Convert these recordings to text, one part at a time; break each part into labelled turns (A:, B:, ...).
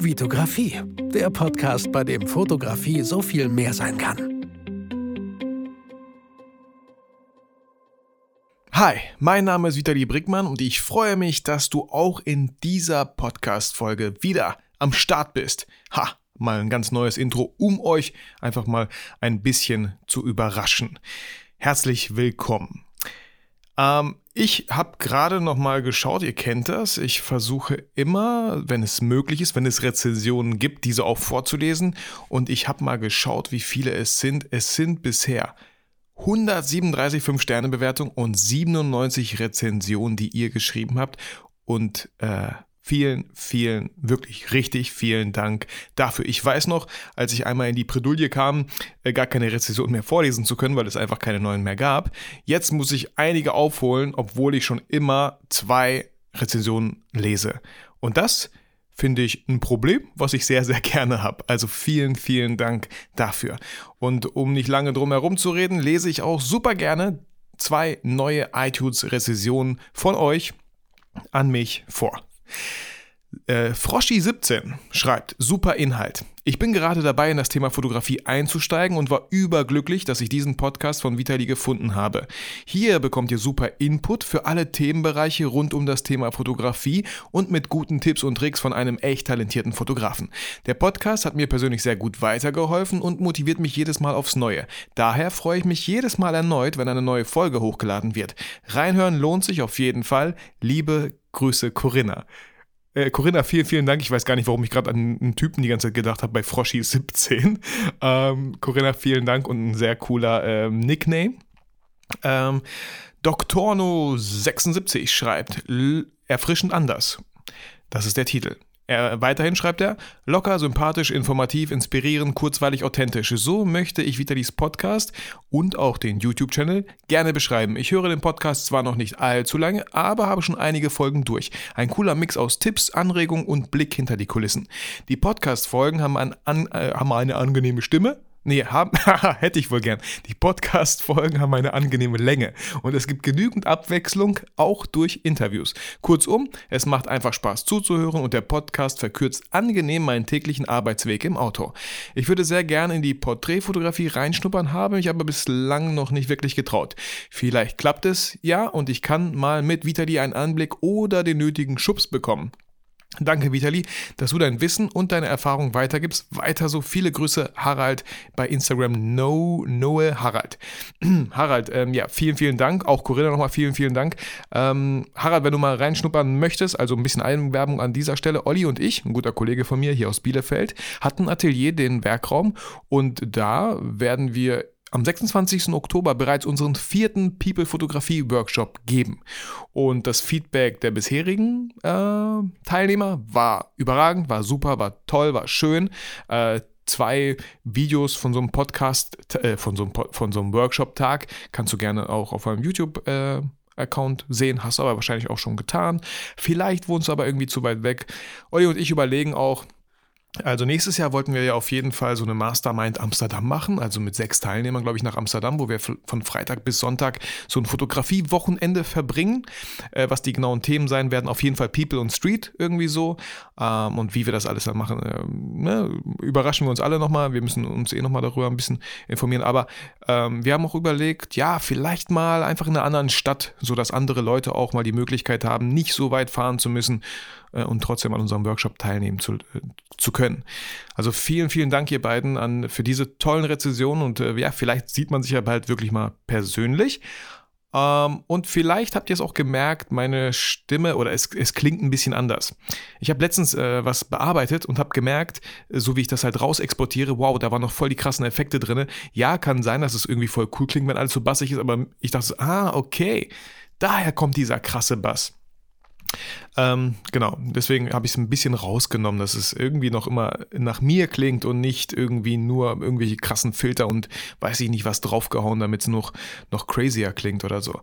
A: Vitografie, der Podcast, bei dem Fotografie so viel mehr sein kann.
B: Hi, mein Name ist Vitali Brickmann und ich freue mich, dass du auch in dieser Podcast-Folge wieder am Start bist. Ha, mal ein ganz neues Intro, um euch einfach mal ein bisschen zu überraschen. Herzlich willkommen. Ähm, ich habe gerade noch mal geschaut, ihr kennt das. Ich versuche immer, wenn es möglich ist, wenn es Rezensionen gibt, diese auch vorzulesen. Und ich habe mal geschaut, wie viele es sind. Es sind bisher 137 5-Sterne-Bewertungen und 97 Rezensionen, die ihr geschrieben habt. Und äh, Vielen, vielen, wirklich richtig vielen Dank dafür. Ich weiß noch, als ich einmal in die Bredouille kam, äh, gar keine Rezession mehr vorlesen zu können, weil es einfach keine neuen mehr gab. Jetzt muss ich einige aufholen, obwohl ich schon immer zwei Rezensionen lese. Und das finde ich ein Problem, was ich sehr, sehr gerne habe. Also vielen, vielen Dank dafür. Und um nicht lange drum herum zu reden, lese ich auch super gerne zwei neue iTunes-Rezensionen von euch an mich vor. Äh, Froschi17 schreibt, super Inhalt. Ich bin gerade dabei, in das Thema Fotografie einzusteigen und war überglücklich, dass ich diesen Podcast von Vitali gefunden habe. Hier bekommt ihr super Input für alle Themenbereiche rund um das Thema Fotografie und mit guten Tipps und Tricks von einem echt talentierten Fotografen. Der Podcast hat mir persönlich sehr gut weitergeholfen und motiviert mich jedes Mal aufs Neue. Daher freue ich mich jedes Mal erneut, wenn eine neue Folge hochgeladen wird. Reinhören lohnt sich auf jeden Fall. Liebe Grüße, Corinna. Äh, Corinna, vielen, vielen Dank. Ich weiß gar nicht, warum ich gerade an einen Typen die ganze Zeit gedacht habe bei Froschi17. Ähm, Corinna, vielen Dank und ein sehr cooler ähm, Nickname. Ähm, Doktorno76 schreibt, erfrischend anders. Das ist der Titel. Er, weiterhin schreibt er, locker, sympathisch, informativ, inspirierend, kurzweilig, authentisch. So möchte ich Vitalis Podcast und auch den YouTube-Channel gerne beschreiben. Ich höre den Podcast zwar noch nicht allzu lange, aber habe schon einige Folgen durch. Ein cooler Mix aus Tipps, Anregungen und Blick hinter die Kulissen. Die Podcast-Folgen haben, an, an, äh, haben eine angenehme Stimme, Nee, haben, hätte ich wohl gern. Die Podcast-Folgen haben eine angenehme Länge und es gibt genügend Abwechslung, auch durch Interviews. Kurzum, es macht einfach Spaß zuzuhören und der Podcast verkürzt angenehm meinen täglichen Arbeitsweg im Auto. Ich würde sehr gerne in die Porträtfotografie reinschnuppern, habe mich aber bislang noch nicht wirklich getraut. Vielleicht klappt es, ja, und ich kann mal mit Vitali einen Anblick oder den nötigen Schubs bekommen. Danke, Vitali, dass du dein Wissen und deine Erfahrung weitergibst. Weiter so viele Grüße, Harald, bei Instagram no, Noe Harald. Harald, ähm, ja, vielen, vielen Dank. Auch Corinna nochmal vielen, vielen Dank. Ähm, Harald, wenn du mal reinschnuppern möchtest, also ein bisschen Eigenwerbung an dieser Stelle. Olli und ich, ein guter Kollege von mir hier aus Bielefeld, hatten Atelier, den Werkraum und da werden wir am 26. Oktober bereits unseren vierten People-Fotografie-Workshop geben. Und das Feedback der bisherigen äh, Teilnehmer war überragend, war super, war toll, war schön. Äh, zwei Videos von so einem Podcast, äh, von, so einem, so einem Workshop-Tag kannst du gerne auch auf meinem YouTube äh, Account sehen, hast du aber wahrscheinlich auch schon getan. Vielleicht wohnst du aber irgendwie zu weit weg. Olli und ich überlegen auch, also nächstes Jahr wollten wir ja auf jeden Fall so eine Mastermind Amsterdam machen, also mit sechs Teilnehmern, glaube ich, nach Amsterdam, wo wir von Freitag bis Sonntag so ein Fotografie-Wochenende verbringen. Äh, was die genauen Themen sein werden, auf jeden Fall People und Street irgendwie so. Ähm, und wie wir das alles dann machen, äh, ne, überraschen wir uns alle nochmal. Wir müssen uns eh nochmal darüber ein bisschen informieren. Aber ähm, wir haben auch überlegt, ja, vielleicht mal einfach in einer anderen Stadt, sodass andere Leute auch mal die Möglichkeit haben, nicht so weit fahren zu müssen und trotzdem an unserem Workshop teilnehmen zu, äh, zu können. Also vielen, vielen Dank ihr beiden an, für diese tollen Rezensionen und äh, ja, vielleicht sieht man sich ja bald wirklich mal persönlich. Ähm, und vielleicht habt ihr es auch gemerkt, meine Stimme oder es, es klingt ein bisschen anders. Ich habe letztens äh, was bearbeitet und habe gemerkt, so wie ich das halt raus exportiere, wow, da waren noch voll die krassen Effekte drin. Ja, kann sein, dass es irgendwie voll cool klingt, wenn alles so bassig ist, aber ich dachte, ah, okay, daher kommt dieser krasse Bass. Ähm, genau, deswegen habe ich es ein bisschen rausgenommen, dass es irgendwie noch immer nach mir klingt und nicht irgendwie nur irgendwelche krassen Filter und weiß ich nicht was draufgehauen, damit es noch, noch crazier klingt oder so.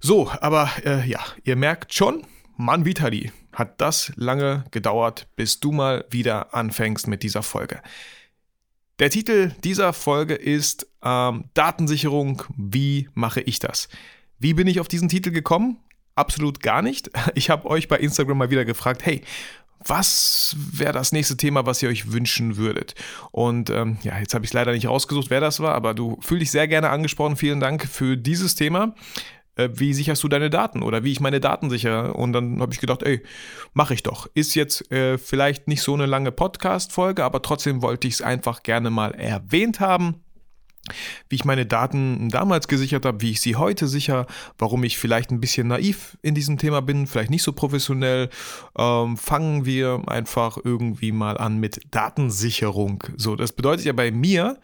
B: So, aber äh, ja, ihr merkt schon, Mann Vitali, hat das lange gedauert, bis du mal wieder anfängst mit dieser Folge. Der Titel dieser Folge ist ähm, Datensicherung, wie mache ich das? Wie bin ich auf diesen Titel gekommen? Absolut gar nicht. Ich habe euch bei Instagram mal wieder gefragt, hey, was wäre das nächste Thema, was ihr euch wünschen würdet? Und ähm, ja, jetzt habe ich leider nicht rausgesucht, wer das war, aber du fühl dich sehr gerne angesprochen. Vielen Dank für dieses Thema. Äh, wie sicherst du deine Daten oder wie ich meine Daten sichere? Und dann habe ich gedacht, ey, mache ich doch. Ist jetzt äh, vielleicht nicht so eine lange Podcast-Folge, aber trotzdem wollte ich es einfach gerne mal erwähnt haben wie ich meine Daten damals gesichert habe, wie ich sie heute sicher, warum ich vielleicht ein bisschen naiv in diesem Thema bin, vielleicht nicht so professionell. Ähm, fangen wir einfach irgendwie mal an mit Datensicherung. So, das bedeutet ja bei mir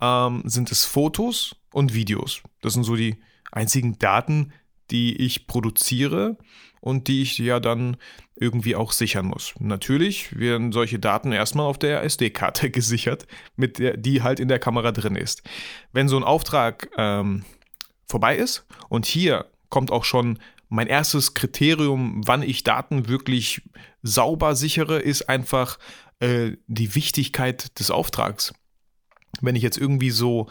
B: ähm, sind es Fotos und Videos. Das sind so die einzigen Daten, die ich produziere und die ich ja dann irgendwie auch sichern muss. Natürlich werden solche Daten erstmal auf der SD-Karte gesichert, mit der, die halt in der Kamera drin ist. Wenn so ein Auftrag ähm, vorbei ist und hier kommt auch schon mein erstes Kriterium, wann ich Daten wirklich sauber sichere, ist einfach äh, die Wichtigkeit des Auftrags. Wenn ich jetzt irgendwie so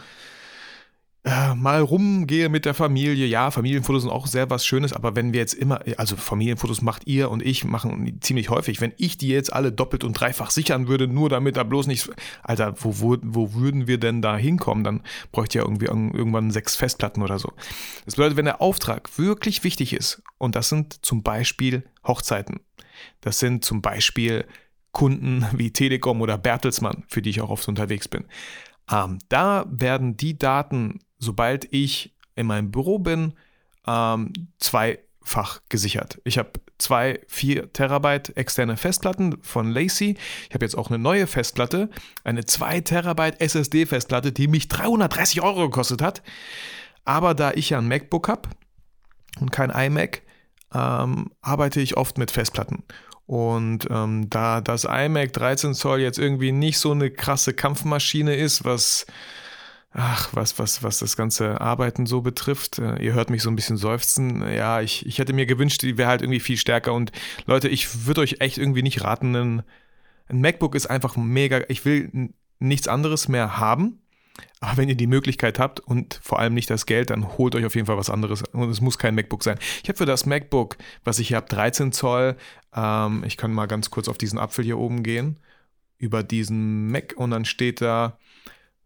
B: äh, mal rumgehe mit der Familie. Ja, Familienfotos sind auch sehr was Schönes, aber wenn wir jetzt immer, also Familienfotos macht ihr und ich machen ziemlich häufig. Wenn ich die jetzt alle doppelt und dreifach sichern würde, nur damit da bloß nichts, Alter, wo, wo, wo würden wir denn da hinkommen? Dann bräuchte ja irgendwie irgendwann sechs Festplatten oder so. Das bedeutet, wenn der Auftrag wirklich wichtig ist, und das sind zum Beispiel Hochzeiten, das sind zum Beispiel Kunden wie Telekom oder Bertelsmann, für die ich auch oft unterwegs bin. Ähm, da werden die Daten sobald ich in meinem Büro bin, ähm, zweifach gesichert. Ich habe zwei 4 Terabyte externe Festplatten von Lacey. Ich habe jetzt auch eine neue Festplatte, eine 2 Terabyte SSD-Festplatte, die mich 330 Euro gekostet hat. Aber da ich ja ein MacBook habe und kein iMac, ähm, arbeite ich oft mit Festplatten. Und ähm, da das iMac 13 Zoll jetzt irgendwie nicht so eine krasse Kampfmaschine ist, was ach, was, was, was das ganze Arbeiten so betrifft. Äh, ihr hört mich so ein bisschen seufzen. Ja, ich, ich hätte mir gewünscht, die wäre halt irgendwie viel stärker. Und Leute, ich würde euch echt irgendwie nicht raten, ein, ein MacBook ist einfach mega. Ich will nichts anderes mehr haben. Aber wenn ihr die Möglichkeit habt und vor allem nicht das Geld, dann holt euch auf jeden Fall was anderes. Und es muss kein MacBook sein. Ich habe für das MacBook, was ich hier habe, 13 Zoll. Ähm, ich kann mal ganz kurz auf diesen Apfel hier oben gehen. Über diesen Mac und dann steht da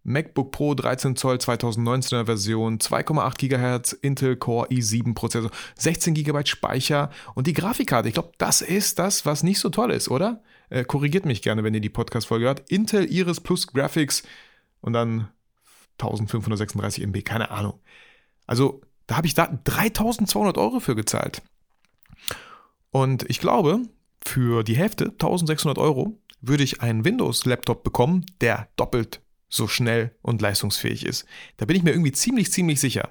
B: MacBook Pro 13 Zoll 2019er Version, 2,8 GHz Intel Core i7 Prozessor, 16 GB Speicher und die Grafikkarte. Ich glaube, das ist das, was nicht so toll ist, oder? Äh, korrigiert mich gerne, wenn ihr die Podcast-Folge hört. Intel Iris Plus Graphics und dann 1536 MB, keine Ahnung. Also, da habe ich da 3200 Euro für gezahlt. Und ich glaube, für die Hälfte, 1600 Euro, würde ich einen Windows-Laptop bekommen, der doppelt so schnell und leistungsfähig ist. Da bin ich mir irgendwie ziemlich, ziemlich sicher.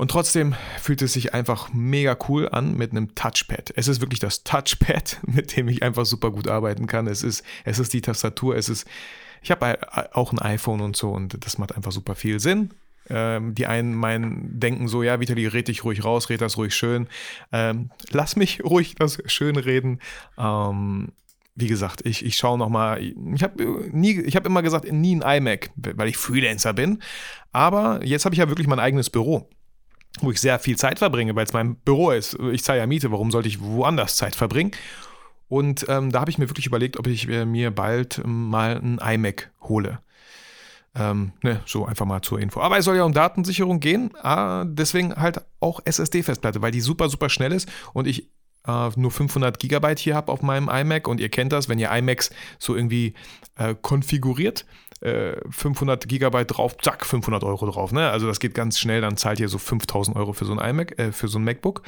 B: Und trotzdem fühlt es sich einfach mega cool an mit einem Touchpad. Es ist wirklich das Touchpad, mit dem ich einfach super gut arbeiten kann. Es ist, es ist die Tastatur, es ist, ich habe auch ein iPhone und so und das macht einfach super viel Sinn. Ähm, die einen meinen, denken so, ja, Vitali, red dich ruhig raus, red das ruhig schön. Ähm, lass mich ruhig das schön reden. Ähm, wie gesagt, ich, ich schaue nochmal, ich habe nie, immer gesagt, nie ein iMac, weil ich Freelancer bin. Aber jetzt habe ich ja wirklich mein eigenes Büro, wo ich sehr viel Zeit verbringe, weil es mein Büro ist. Ich zahle ja Miete, warum sollte ich woanders Zeit verbringen? Und ähm, da habe ich mir wirklich überlegt, ob ich mir bald mal ein iMac hole. Ähm, ne, so einfach mal zur Info. Aber es soll ja um Datensicherung gehen, ah, deswegen halt auch SSD-Festplatte, weil die super, super schnell ist und ich äh, nur 500 Gigabyte hier habe auf meinem iMac und ihr kennt das, wenn ihr iMacs so irgendwie äh, konfiguriert, äh, 500 Gigabyte drauf, zack, 500 Euro drauf. Ne? Also das geht ganz schnell, dann zahlt ihr so 5000 Euro für so ein iMac, äh, für so ein MacBook.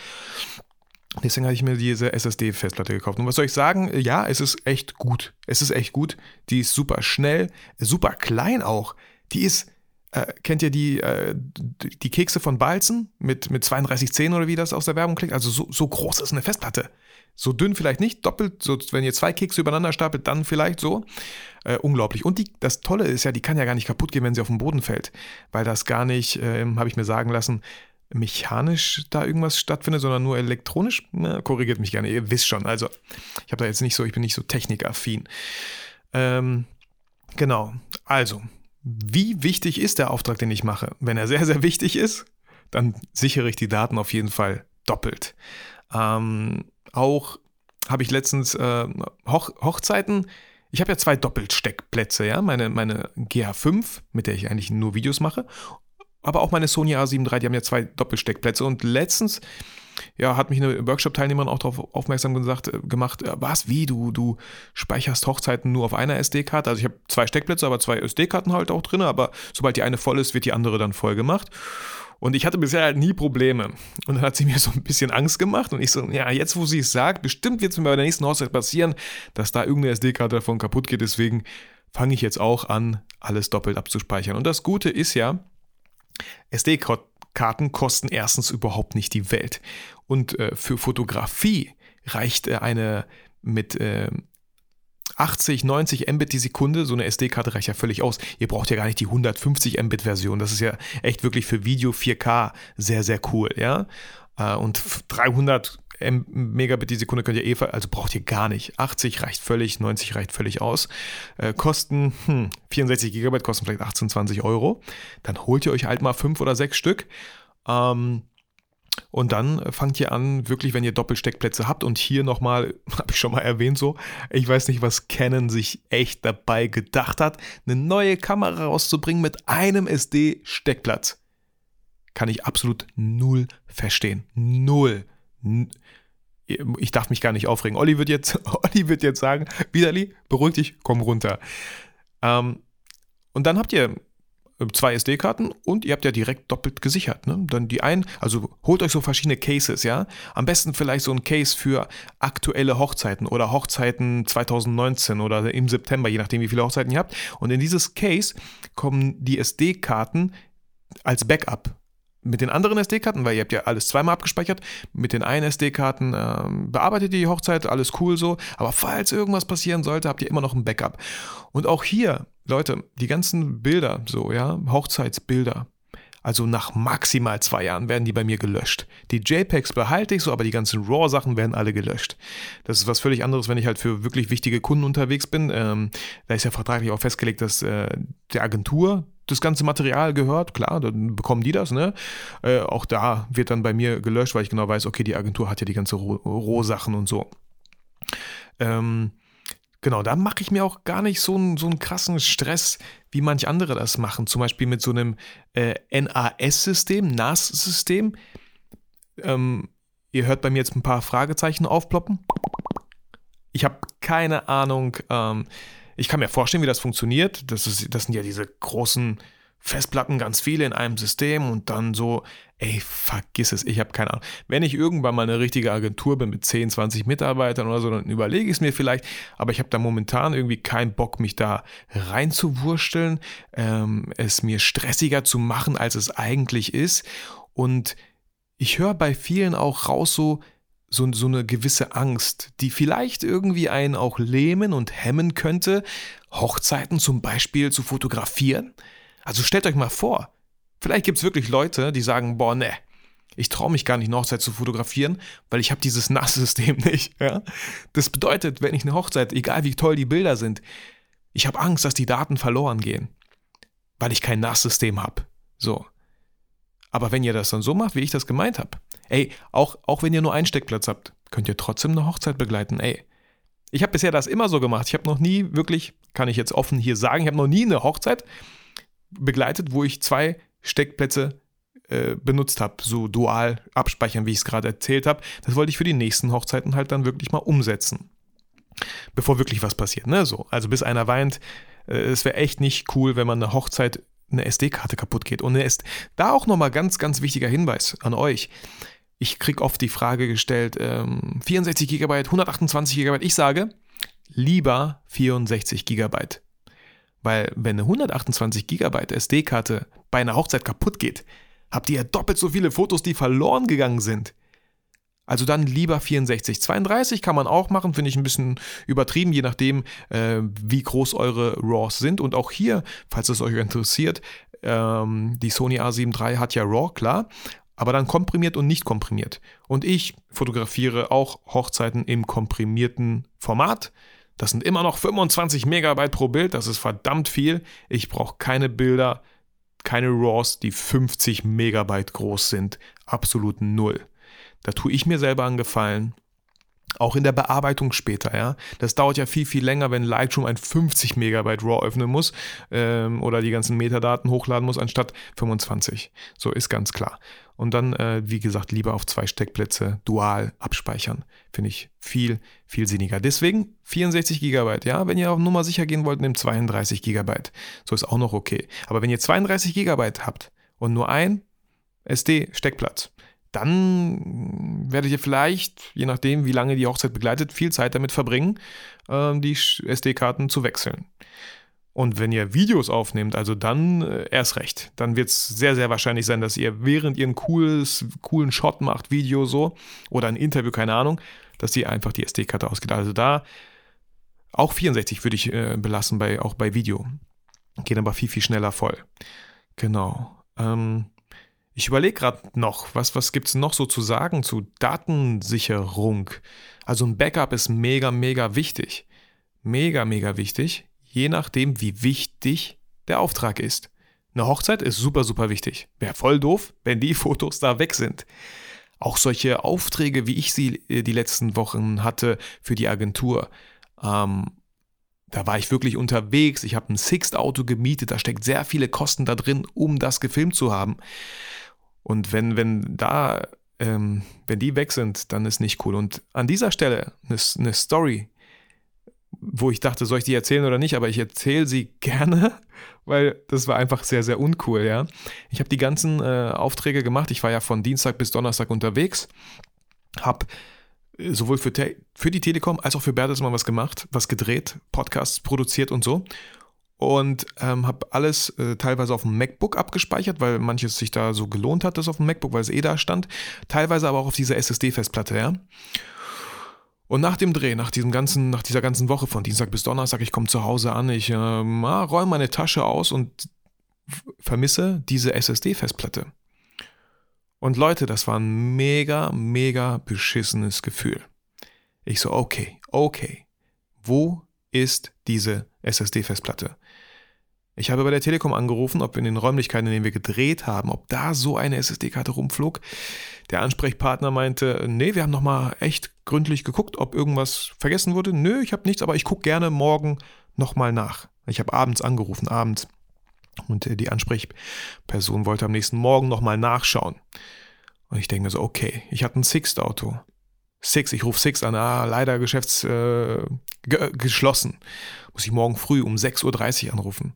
B: Deswegen habe ich mir diese SSD-Festplatte gekauft. Und was soll ich sagen? Ja, es ist echt gut. Es ist echt gut. Die ist super schnell, super klein auch. Die ist äh, kennt ihr die, äh, die Kekse von Balzen mit, mit 32 Zähnen oder wie das aus der Werbung klingt? Also so, so groß ist eine Festplatte. So dünn vielleicht nicht, doppelt, so, wenn ihr zwei Kekse übereinander stapelt, dann vielleicht so. Äh, unglaublich. Und die, das Tolle ist ja, die kann ja gar nicht kaputt gehen, wenn sie auf den Boden fällt. Weil das gar nicht, ähm, habe ich mir sagen lassen, mechanisch da irgendwas stattfindet, sondern nur elektronisch. Na, korrigiert mich gerne, ihr wisst schon. Also, ich habe da jetzt nicht so, ich bin nicht so technikaffin. Ähm, genau. Also, wie wichtig ist der Auftrag, den ich mache? Wenn er sehr, sehr wichtig ist, dann sichere ich die Daten auf jeden Fall doppelt. Ähm, auch habe ich letztens äh, Hoch Hochzeiten. Ich habe ja zwei Doppelsteckplätze, ja, meine, meine GH5, mit der ich eigentlich nur Videos mache, aber auch meine Sony A7 III, die haben ja zwei Doppelsteckplätze und letztens ja, hat mich eine Workshop-Teilnehmerin auch darauf aufmerksam gesagt, äh, gemacht, äh, was, wie, du, du speicherst Hochzeiten nur auf einer SD-Karte? Also ich habe zwei Steckplätze, aber zwei SD-Karten halt auch drin, aber sobald die eine voll ist, wird die andere dann voll gemacht. Und ich hatte bisher halt nie Probleme. Und dann hat sie mir so ein bisschen Angst gemacht. Und ich so, ja, jetzt wo sie es sagt, bestimmt wird es mir bei der nächsten Hochzeit passieren, dass da irgendeine SD-Karte davon kaputt geht. Deswegen fange ich jetzt auch an, alles doppelt abzuspeichern. Und das Gute ist ja, SD-Karten kosten erstens überhaupt nicht die Welt. Und äh, für Fotografie reicht äh, eine mit äh, 80, 90 Mbit die Sekunde, so eine SD-Karte reicht ja völlig aus. Ihr braucht ja gar nicht die 150 Mbit-Version. Das ist ja echt wirklich für Video 4K sehr, sehr cool, ja. Äh, und 300 Megabit die Sekunde könnt ihr eh, also braucht ihr gar nicht. 80 reicht völlig, 90 reicht völlig aus. Äh, kosten hm, 64 Gigabyte, kosten vielleicht 18, 20 Euro. Dann holt ihr euch halt mal fünf oder sechs Stück. Ähm, und dann fangt ihr an, wirklich, wenn ihr Doppelsteckplätze habt und hier nochmal, habe ich schon mal erwähnt so, ich weiß nicht, was Canon sich echt dabei gedacht hat, eine neue Kamera rauszubringen mit einem SD-Steckplatz. Kann ich absolut null verstehen. Null. Ich darf mich gar nicht aufregen. Olli wird jetzt, Olli wird jetzt sagen, Widerli, beruhig dich, komm runter. Ähm, und dann habt ihr zwei SD-Karten und ihr habt ja direkt doppelt gesichert. Ne? Dann die einen, also holt euch so verschiedene Cases, ja. Am besten vielleicht so ein Case für aktuelle Hochzeiten oder Hochzeiten 2019 oder im September, je nachdem, wie viele Hochzeiten ihr habt. Und in dieses Case kommen die SD-Karten als Backup mit den anderen SD-Karten, weil ihr habt ja alles zweimal abgespeichert, mit den einen SD-Karten ähm, bearbeitet ihr die Hochzeit, alles cool so, aber falls irgendwas passieren sollte, habt ihr immer noch ein Backup. Und auch hier, Leute, die ganzen Bilder, so, ja, Hochzeitsbilder, also nach maximal zwei Jahren werden die bei mir gelöscht. Die JPEGs behalte ich so, aber die ganzen RAW-Sachen werden alle gelöscht. Das ist was völlig anderes, wenn ich halt für wirklich wichtige Kunden unterwegs bin. Ähm, da ist ja vertraglich auch festgelegt, dass äh, der Agentur das ganze Material gehört, klar, dann bekommen die das, ne? Äh, auch da wird dann bei mir gelöscht, weil ich genau weiß, okay, die Agentur hat ja die ganze Rohsachen und so. Ähm, genau, da mache ich mir auch gar nicht so einen, so einen krassen Stress, wie manch andere das machen. Zum Beispiel mit so einem äh, NAS-System, NAS-System. Ähm, ihr hört bei mir jetzt ein paar Fragezeichen aufploppen. Ich habe keine Ahnung, ähm, ich kann mir vorstellen, wie das funktioniert. Das, ist, das sind ja diese großen Festplatten, ganz viele in einem System und dann so, ey, vergiss es, ich habe keine Ahnung. Wenn ich irgendwann mal eine richtige Agentur bin mit 10, 20 Mitarbeitern oder so, dann überlege ich es mir vielleicht, aber ich habe da momentan irgendwie keinen Bock, mich da reinzuwursteln, ähm, es mir stressiger zu machen, als es eigentlich ist. Und ich höre bei vielen auch raus so, so, so eine gewisse Angst, die vielleicht irgendwie einen auch lähmen und hemmen könnte, Hochzeiten zum Beispiel zu fotografieren. Also stellt euch mal vor, vielleicht gibt es wirklich Leute, die sagen, boah, ne, ich traue mich gar nicht, eine Hochzeit zu fotografieren, weil ich habe dieses NAS-System nicht. Ja? Das bedeutet, wenn ich eine Hochzeit, egal wie toll die Bilder sind, ich habe Angst, dass die Daten verloren gehen, weil ich kein NAS-System habe. So. Aber wenn ihr das dann so macht, wie ich das gemeint habe, ey, auch, auch wenn ihr nur einen Steckplatz habt, könnt ihr trotzdem eine Hochzeit begleiten, ey. Ich habe bisher das immer so gemacht. Ich habe noch nie wirklich, kann ich jetzt offen hier sagen, ich habe noch nie eine Hochzeit begleitet, wo ich zwei Steckplätze äh, benutzt habe, so dual abspeichern, wie ich es gerade erzählt habe. Das wollte ich für die nächsten Hochzeiten halt dann wirklich mal umsetzen. Bevor wirklich was passiert, ne? So, also bis einer weint, äh, es wäre echt nicht cool, wenn man eine Hochzeit eine SD-Karte kaputt geht. Und da auch nochmal ganz, ganz wichtiger Hinweis an euch. Ich kriege oft die Frage gestellt, ähm, 64 GB, 128 GB. Ich sage, lieber 64 GB. Weil wenn eine 128 GB SD-Karte bei einer Hochzeit kaputt geht, habt ihr ja doppelt so viele Fotos, die verloren gegangen sind. Also dann lieber 64. 32 kann man auch machen, finde ich ein bisschen übertrieben, je nachdem, äh, wie groß eure RAWs sind. Und auch hier, falls es euch interessiert, ähm, die Sony A7 III hat ja RAW, klar, aber dann komprimiert und nicht komprimiert. Und ich fotografiere auch Hochzeiten im komprimierten Format. Das sind immer noch 25 Megabyte pro Bild, das ist verdammt viel. Ich brauche keine Bilder, keine RAWs, die 50 Megabyte groß sind. Absolut null. Da tue ich mir selber einen Gefallen. Auch in der Bearbeitung später, ja. Das dauert ja viel, viel länger, wenn Lightroom ein 50 Megabyte RAW öffnen muss ähm, oder die ganzen Metadaten hochladen muss, anstatt 25. So ist ganz klar. Und dann, äh, wie gesagt, lieber auf zwei Steckplätze dual abspeichern. Finde ich viel, viel sinniger. Deswegen 64 Gigabyte, ja. Wenn ihr auf Nummer sicher gehen wollt, nehmt 32 Gigabyte. So ist auch noch okay. Aber wenn ihr 32 Gigabyte habt und nur ein SD-Steckplatz, dann werdet ihr vielleicht, je nachdem, wie lange die Hochzeit begleitet, viel Zeit damit verbringen, ähm, die SD-Karten zu wechseln. Und wenn ihr Videos aufnehmt, also dann äh, erst recht. Dann wird es sehr, sehr wahrscheinlich sein, dass ihr, während ihr einen cooles, coolen Shot macht, Video so, oder ein Interview, keine Ahnung, dass ihr einfach die SD-Karte ausgeht. Also da auch 64 würde ich äh, belassen, bei, auch bei Video. Geht aber viel, viel schneller voll. Genau. Ähm, ich überlege gerade noch, was, was gibt es noch so zu sagen zu Datensicherung? Also ein Backup ist mega, mega wichtig. Mega, mega wichtig, je nachdem, wie wichtig der Auftrag ist. Eine Hochzeit ist super, super wichtig. Wäre voll doof, wenn die Fotos da weg sind. Auch solche Aufträge, wie ich sie äh, die letzten Wochen hatte für die Agentur. Ähm, da war ich wirklich unterwegs. Ich habe ein Sixt-Auto gemietet. Da steckt sehr viele Kosten da drin, um das gefilmt zu haben. Und wenn, wenn da, ähm, wenn die weg sind, dann ist nicht cool. Und an dieser Stelle eine, eine Story, wo ich dachte, soll ich die erzählen oder nicht, aber ich erzähle sie gerne, weil das war einfach sehr, sehr uncool, ja. Ich habe die ganzen äh, Aufträge gemacht. Ich war ja von Dienstag bis Donnerstag unterwegs, habe sowohl für, für die Telekom als auch für Bertelsmann was gemacht, was gedreht, Podcasts produziert und so und ähm, habe alles äh, teilweise auf dem MacBook abgespeichert, weil manches sich da so gelohnt hat, das auf dem MacBook, weil es eh da stand. Teilweise aber auch auf dieser SSD-Festplatte, ja. Und nach dem Dreh, nach diesem ganzen, nach dieser ganzen Woche von Dienstag bis Donnerstag, ich komme zu Hause an, ich äh, räume meine Tasche aus und vermisse diese SSD-Festplatte. Und Leute, das war ein mega, mega beschissenes Gefühl. Ich so, okay, okay, wo ist diese SSD-Festplatte? Ich habe bei der Telekom angerufen, ob in den Räumlichkeiten, in denen wir gedreht haben, ob da so eine SSD-Karte rumflog. Der Ansprechpartner meinte, nee, wir haben nochmal echt gründlich geguckt, ob irgendwas vergessen wurde. Nö, ich habe nichts, aber ich gucke gerne morgen nochmal nach. Ich habe abends angerufen, abends. Und äh, die Ansprechperson wollte am nächsten Morgen nochmal nachschauen. Und ich denke mir so, okay, ich hatte ein Sixt-Auto. Six, ich rufe Six an, ah, leider geschäfts äh, ge geschlossen. Muss ich morgen früh um 6.30 Uhr anrufen.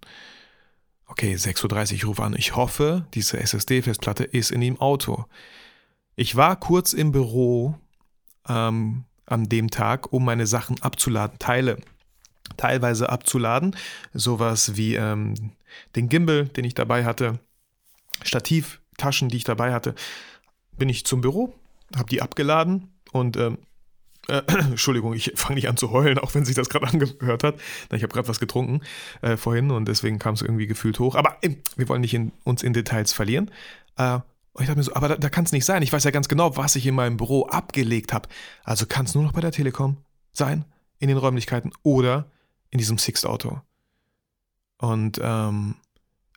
B: Okay, 6.30 Uhr, ich rufe an. Ich hoffe, diese SSD-Festplatte ist in dem Auto. Ich war kurz im Büro ähm, an dem Tag, um meine Sachen abzuladen, Teile teilweise abzuladen. Sowas wie ähm, den Gimbal, den ich dabei hatte, Stativtaschen, die ich dabei hatte. Bin ich zum Büro, habe die abgeladen und ähm, äh, Entschuldigung, ich fange nicht an zu heulen, auch wenn sich das gerade angehört hat. Ich habe gerade was getrunken äh, vorhin und deswegen kam es irgendwie gefühlt hoch. Aber äh, wir wollen nicht in, uns in Details verlieren. Äh, und ich dachte mir so, aber da, da kann es nicht sein. Ich weiß ja ganz genau, was ich in meinem Büro abgelegt habe. Also kann es nur noch bei der Telekom sein, in den Räumlichkeiten oder in diesem Sixt-Auto. Und ähm,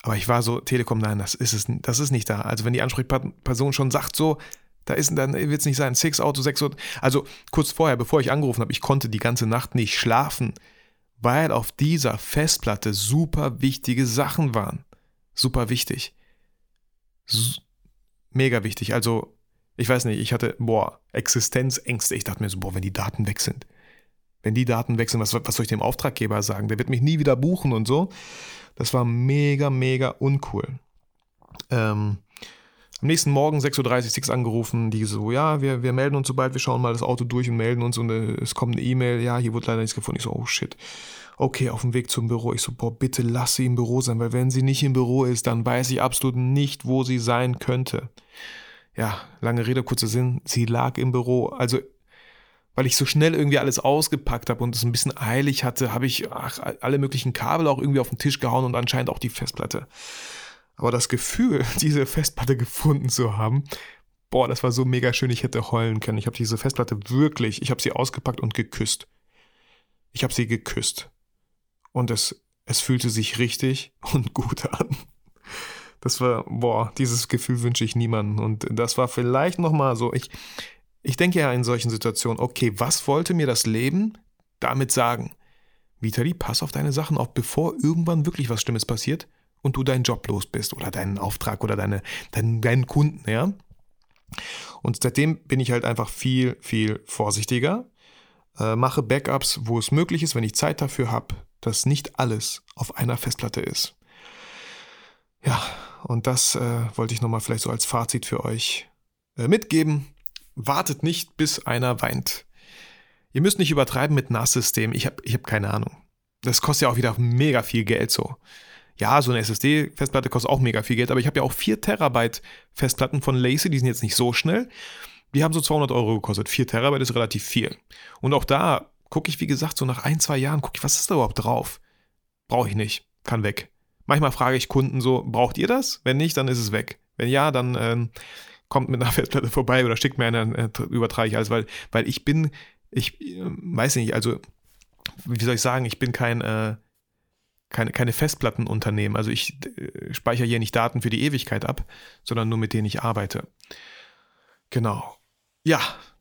B: aber ich war so, Telekom, nein, das ist es, das ist nicht da. Also wenn die Ansprechperson schon sagt so, da ist dann wird es nicht sein, six Auto, sechs Auto. Also kurz vorher, bevor ich angerufen habe, ich konnte die ganze Nacht nicht schlafen, weil auf dieser Festplatte super wichtige Sachen waren. Super wichtig. S mega wichtig. Also, ich weiß nicht, ich hatte, boah, Existenzängste. Ich dachte mir so, boah, wenn die Daten weg sind. Wenn die Daten sind, was, was soll ich dem Auftraggeber sagen? Der wird mich nie wieder buchen und so. Das war mega, mega uncool. Ähm, am nächsten Morgen 6.30 Uhr Six angerufen, die so, ja, wir, wir melden uns sobald, wir schauen mal das Auto durch und melden uns und äh, es kommt eine E-Mail, ja, hier wurde leider nichts gefunden. Ich so, oh shit. Okay, auf dem Weg zum Büro. Ich so, boah, bitte lass sie im Büro sein, weil wenn sie nicht im Büro ist, dann weiß ich absolut nicht, wo sie sein könnte. Ja, lange Rede, kurzer Sinn, sie lag im Büro. Also, weil ich so schnell irgendwie alles ausgepackt habe und es ein bisschen eilig hatte, habe ich ach, alle möglichen Kabel auch irgendwie auf den Tisch gehauen und anscheinend auch die Festplatte. Aber das Gefühl, diese Festplatte gefunden zu haben, boah, das war so mega schön, ich hätte heulen können. Ich habe diese Festplatte wirklich, ich habe sie ausgepackt und geküsst. Ich habe sie geküsst. Und es, es fühlte sich richtig und gut an. Das war, boah, dieses Gefühl wünsche ich niemandem. Und das war vielleicht nochmal so, ich, ich denke ja in solchen Situationen, okay, was wollte mir das Leben damit sagen? Vitali, pass auf deine Sachen auf, bevor irgendwann wirklich was Schlimmes passiert und du deinen Job los bist oder deinen Auftrag oder deine, deinen, deinen Kunden, ja. Und seitdem bin ich halt einfach viel, viel vorsichtiger, äh, mache Backups, wo es möglich ist, wenn ich Zeit dafür habe, dass nicht alles auf einer Festplatte ist. Ja, und das äh, wollte ich nochmal vielleicht so als Fazit für euch äh, mitgeben. Wartet nicht, bis einer weint. Ihr müsst nicht übertreiben mit NAS-System. Ich habe ich hab keine Ahnung. Das kostet ja auch wieder mega viel Geld so. Ja, so eine SSD-Festplatte kostet auch mega viel Geld, aber ich habe ja auch 4 Terabyte Festplatten von Lacy, die sind jetzt nicht so schnell. Die haben so 200 Euro gekostet. 4 Terabyte ist relativ viel. Und auch da gucke ich, wie gesagt, so nach ein, zwei Jahren, gucke ich, was ist da überhaupt drauf? Brauche ich nicht. Kann weg. Manchmal frage ich Kunden so, braucht ihr das? Wenn nicht, dann ist es weg. Wenn ja, dann ähm, kommt mit einer Festplatte vorbei oder schickt mir eine, äh, übertrage ich alles, weil, weil ich bin, ich äh, weiß nicht, also, wie soll ich sagen, ich bin kein, äh, keine, keine Festplattenunternehmen. Also ich äh, speichere hier nicht Daten für die Ewigkeit ab, sondern nur mit denen ich arbeite. Genau. Ja,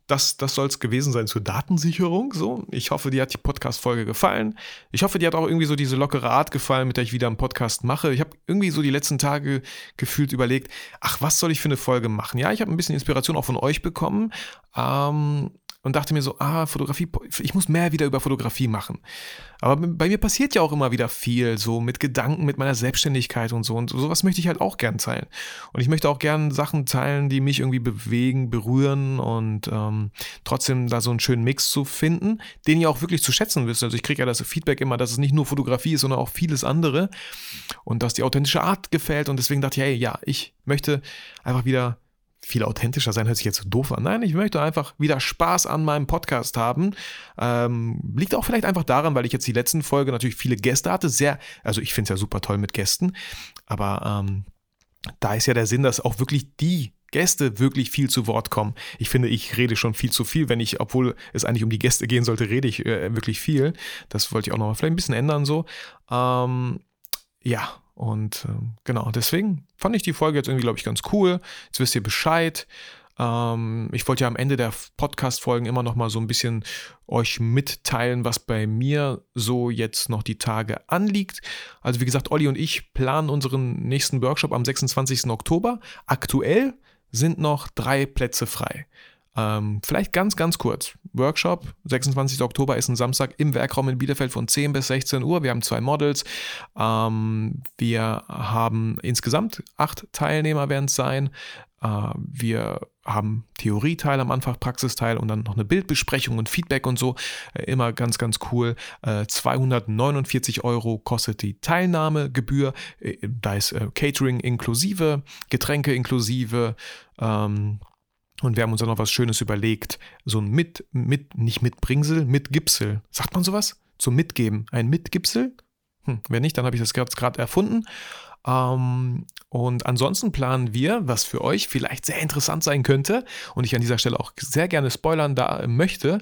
B: das, das soll es gewesen sein zur Datensicherung. So, ich hoffe, dir hat die Podcast-Folge gefallen. Ich hoffe, dir hat auch irgendwie so diese lockere Art gefallen, mit der ich wieder einen Podcast mache. Ich habe irgendwie so die letzten Tage gefühlt überlegt, ach, was soll ich für eine Folge machen? Ja, ich habe ein bisschen Inspiration auch von euch bekommen. Ähm, und dachte mir so, ah, Fotografie, ich muss mehr wieder über Fotografie machen. Aber bei mir passiert ja auch immer wieder viel, so mit Gedanken, mit meiner Selbstständigkeit und so. Und sowas möchte ich halt auch gern teilen. Und ich möchte auch gern Sachen teilen, die mich irgendwie bewegen, berühren und ähm, trotzdem da so einen schönen Mix zu finden, den ihr auch wirklich zu schätzen wisst. Also ich kriege ja das Feedback immer, dass es nicht nur Fotografie ist, sondern auch vieles andere und dass die authentische Art gefällt. Und deswegen dachte ich, hey, ja, ich möchte einfach wieder viel authentischer sein, hört sich jetzt so doof an. Nein, ich möchte einfach wieder Spaß an meinem Podcast haben. Ähm, liegt auch vielleicht einfach daran, weil ich jetzt die letzten Folge natürlich viele Gäste hatte. Sehr, also ich finde es ja super toll mit Gästen, aber ähm, da ist ja der Sinn, dass auch wirklich die Gäste wirklich viel zu Wort kommen. Ich finde, ich rede schon viel zu viel, wenn ich, obwohl es eigentlich um die Gäste gehen sollte, rede ich äh, wirklich viel. Das wollte ich auch noch mal vielleicht ein bisschen ändern so. Ähm, ja, und äh, genau, deswegen fand ich die Folge jetzt irgendwie, glaube ich, ganz cool. Jetzt wisst ihr Bescheid. Ähm, ich wollte ja am Ende der Podcast-Folgen immer noch mal so ein bisschen euch mitteilen, was bei mir so jetzt noch die Tage anliegt. Also wie gesagt, Olli und ich planen unseren nächsten Workshop am 26. Oktober. Aktuell sind noch drei Plätze frei. Ähm, vielleicht ganz, ganz kurz. Workshop, 26. Oktober ist ein Samstag im Werkraum in Bielefeld von 10 bis 16 Uhr. Wir haben zwei Models. Ähm, wir haben insgesamt acht Teilnehmer werden es sein. Äh, wir haben Theorieteil am Anfang, Praxisteil und dann noch eine Bildbesprechung und Feedback und so. Äh, immer ganz, ganz cool. Äh, 249 Euro kostet die Teilnahmegebühr. Äh, da ist äh, Catering inklusive, Getränke inklusive. Ähm, und wir haben uns dann noch was Schönes überlegt. So ein mit, mit, nicht Mitbringsel, Mitgipsel. Sagt man sowas? Zum Mitgeben. Ein Mitgipsel? Hm, wenn nicht, dann habe ich das gerade erfunden. Ähm, und ansonsten planen wir, was für euch vielleicht sehr interessant sein könnte und ich an dieser Stelle auch sehr gerne spoilern da möchte,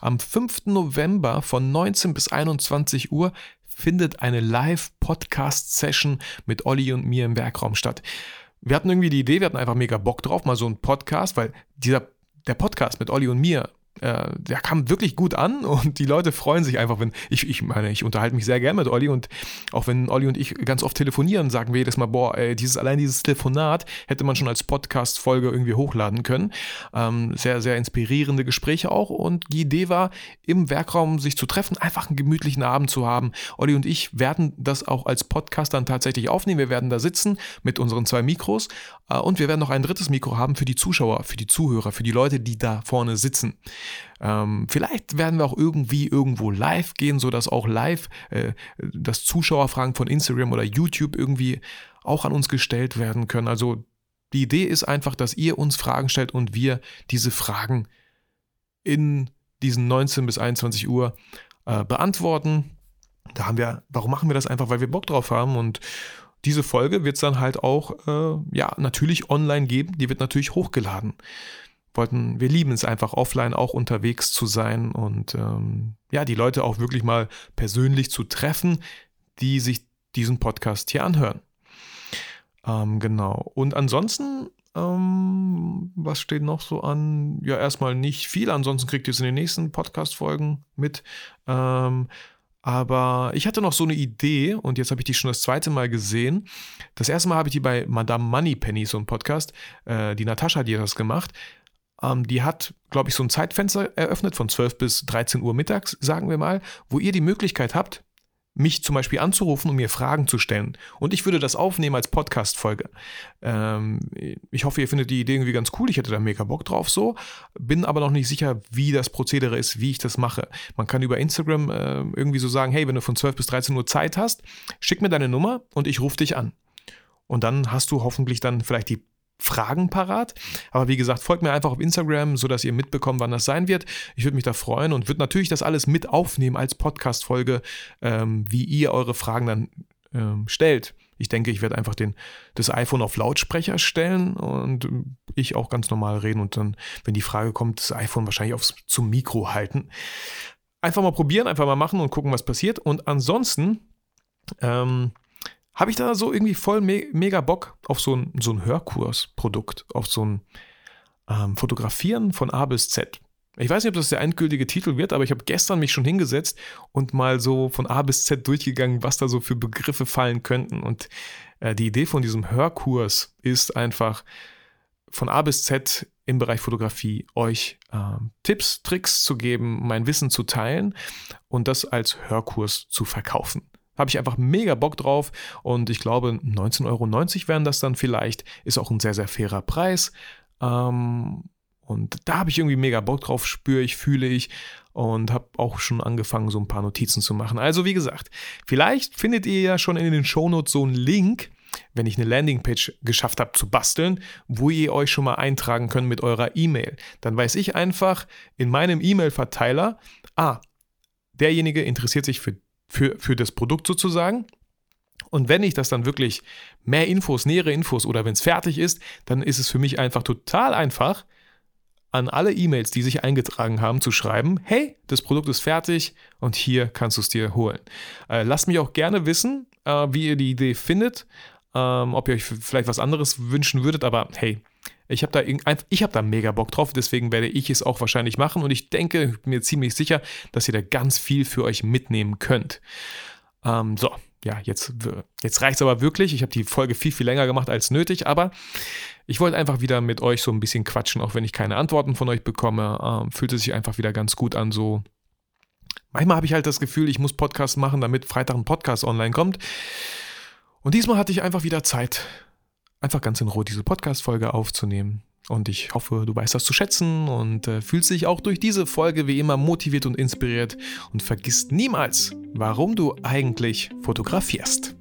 B: am 5. November von 19 bis 21 Uhr findet eine Live-Podcast-Session mit Olli und mir im Werkraum statt wir hatten irgendwie die Idee, wir hatten einfach mega Bock drauf, mal so einen Podcast, weil dieser, der Podcast mit Olli und mir, äh, der kam wirklich gut an und die Leute freuen sich einfach, wenn ich, ich meine, ich unterhalte mich sehr gerne mit Olli und auch wenn Olli und ich ganz oft telefonieren, sagen wir jedes Mal, boah, ey, dieses, allein dieses Telefonat hätte man schon als Podcast-Folge irgendwie hochladen können. Ähm, sehr, sehr inspirierende Gespräche auch und die Idee war, im Werkraum sich zu treffen, einfach einen gemütlichen Abend zu haben. Olli und ich werden das auch als Podcast dann tatsächlich aufnehmen. Wir werden da sitzen mit unseren zwei Mikros äh, und wir werden noch ein drittes Mikro haben für die Zuschauer, für die Zuhörer, für die Leute, die da vorne sitzen. Ähm, vielleicht werden wir auch irgendwie irgendwo live gehen, sodass auch live äh, das Zuschauerfragen von Instagram oder YouTube irgendwie auch an uns gestellt werden können. Also die Idee ist einfach, dass ihr uns Fragen stellt und wir diese Fragen in diesen 19 bis 21 Uhr äh, beantworten. Da haben wir, warum machen wir das einfach? Weil wir Bock drauf haben und diese Folge wird es dann halt auch, äh, ja, natürlich online geben. Die wird natürlich hochgeladen wollten, wir lieben es einfach offline auch unterwegs zu sein und ähm, ja, die Leute auch wirklich mal persönlich zu treffen, die sich diesen Podcast hier anhören. Ähm, genau. Und ansonsten Ähm, was steht noch so an? Ja, erstmal nicht viel, ansonsten kriegt ihr es in den nächsten Podcast-Folgen mit. Ähm, aber ich hatte noch so eine Idee und jetzt habe ich die schon das zweite Mal gesehen. Das erste Mal habe ich die bei Madame Moneypenny, so ein Podcast. Äh, die Natascha, die hat das gemacht. Ähm, die hat, glaube ich, so ein Zeitfenster eröffnet von 12 bis 13 Uhr mittags, sagen wir mal, wo ihr die Möglichkeit habt, mich zum Beispiel anzurufen und mir Fragen zu stellen. Und ich würde das aufnehmen als Podcast-Folge. Ähm, ich hoffe, ihr findet die Idee irgendwie ganz cool. Ich hätte da mega Bock drauf so. Bin aber noch nicht sicher, wie das Prozedere ist, wie ich das mache. Man kann über Instagram äh, irgendwie so sagen, hey, wenn du von 12 bis 13 Uhr Zeit hast, schick mir deine Nummer und ich rufe dich an. Und dann hast du hoffentlich dann vielleicht die Fragen parat. Aber wie gesagt, folgt mir einfach auf Instagram, sodass ihr mitbekommt, wann das sein wird. Ich würde mich da freuen und würde natürlich das alles mit aufnehmen als Podcast-Folge, ähm, wie ihr eure Fragen dann ähm, stellt. Ich denke, ich werde einfach den, das iPhone auf Lautsprecher stellen und ich auch ganz normal reden und dann, wenn die Frage kommt, das iPhone wahrscheinlich aufs, zum Mikro halten. Einfach mal probieren, einfach mal machen und gucken, was passiert. Und ansonsten, ähm, habe ich da so irgendwie voll me mega Bock auf so ein, so ein Hörkursprodukt, auf so ein ähm, Fotografieren von A bis Z. Ich weiß nicht, ob das der endgültige Titel wird, aber ich habe gestern mich schon hingesetzt und mal so von A bis Z durchgegangen, was da so für Begriffe fallen könnten. Und äh, die Idee von diesem Hörkurs ist einfach von A bis Z im Bereich Fotografie euch äh, Tipps, Tricks zu geben, mein Wissen zu teilen und das als Hörkurs zu verkaufen. Habe ich einfach mega Bock drauf und ich glaube, 19,90 Euro wären das dann vielleicht. Ist auch ein sehr, sehr fairer Preis. Ähm, und da habe ich irgendwie mega Bock drauf, spüre ich, fühle ich und habe auch schon angefangen, so ein paar Notizen zu machen. Also wie gesagt, vielleicht findet ihr ja schon in den Shownotes so einen Link, wenn ich eine Landingpage geschafft habe zu basteln, wo ihr euch schon mal eintragen könnt mit eurer E-Mail. Dann weiß ich einfach in meinem E-Mail-Verteiler, ah, derjenige interessiert sich für für, für das Produkt sozusagen. Und wenn ich das dann wirklich mehr Infos, nähere Infos oder wenn es fertig ist, dann ist es für mich einfach total einfach, an alle E-Mails, die sich eingetragen haben, zu schreiben, hey, das Produkt ist fertig und hier kannst du es dir holen. Äh, lasst mich auch gerne wissen, äh, wie ihr die Idee findet, ähm, ob ihr euch vielleicht was anderes wünschen würdet, aber hey, ich habe da, hab da mega Bock drauf, deswegen werde ich es auch wahrscheinlich machen und ich denke, mir ziemlich sicher, dass ihr da ganz viel für euch mitnehmen könnt. Ähm, so, ja, jetzt, jetzt reicht es aber wirklich. Ich habe die Folge viel, viel länger gemacht als nötig, aber ich wollte einfach wieder mit euch so ein bisschen quatschen, auch wenn ich keine Antworten von euch bekomme. Ähm, fühlt es sich einfach wieder ganz gut an, so. Manchmal habe ich halt das Gefühl, ich muss Podcast machen, damit Freitag ein Podcast online kommt. Und diesmal hatte ich einfach wieder Zeit, einfach ganz in Ruhe diese Podcast-Folge aufzunehmen. Und ich hoffe, du weißt das zu schätzen und äh, fühlst dich auch durch diese Folge wie immer motiviert und inspiriert und vergisst niemals, warum du eigentlich fotografierst.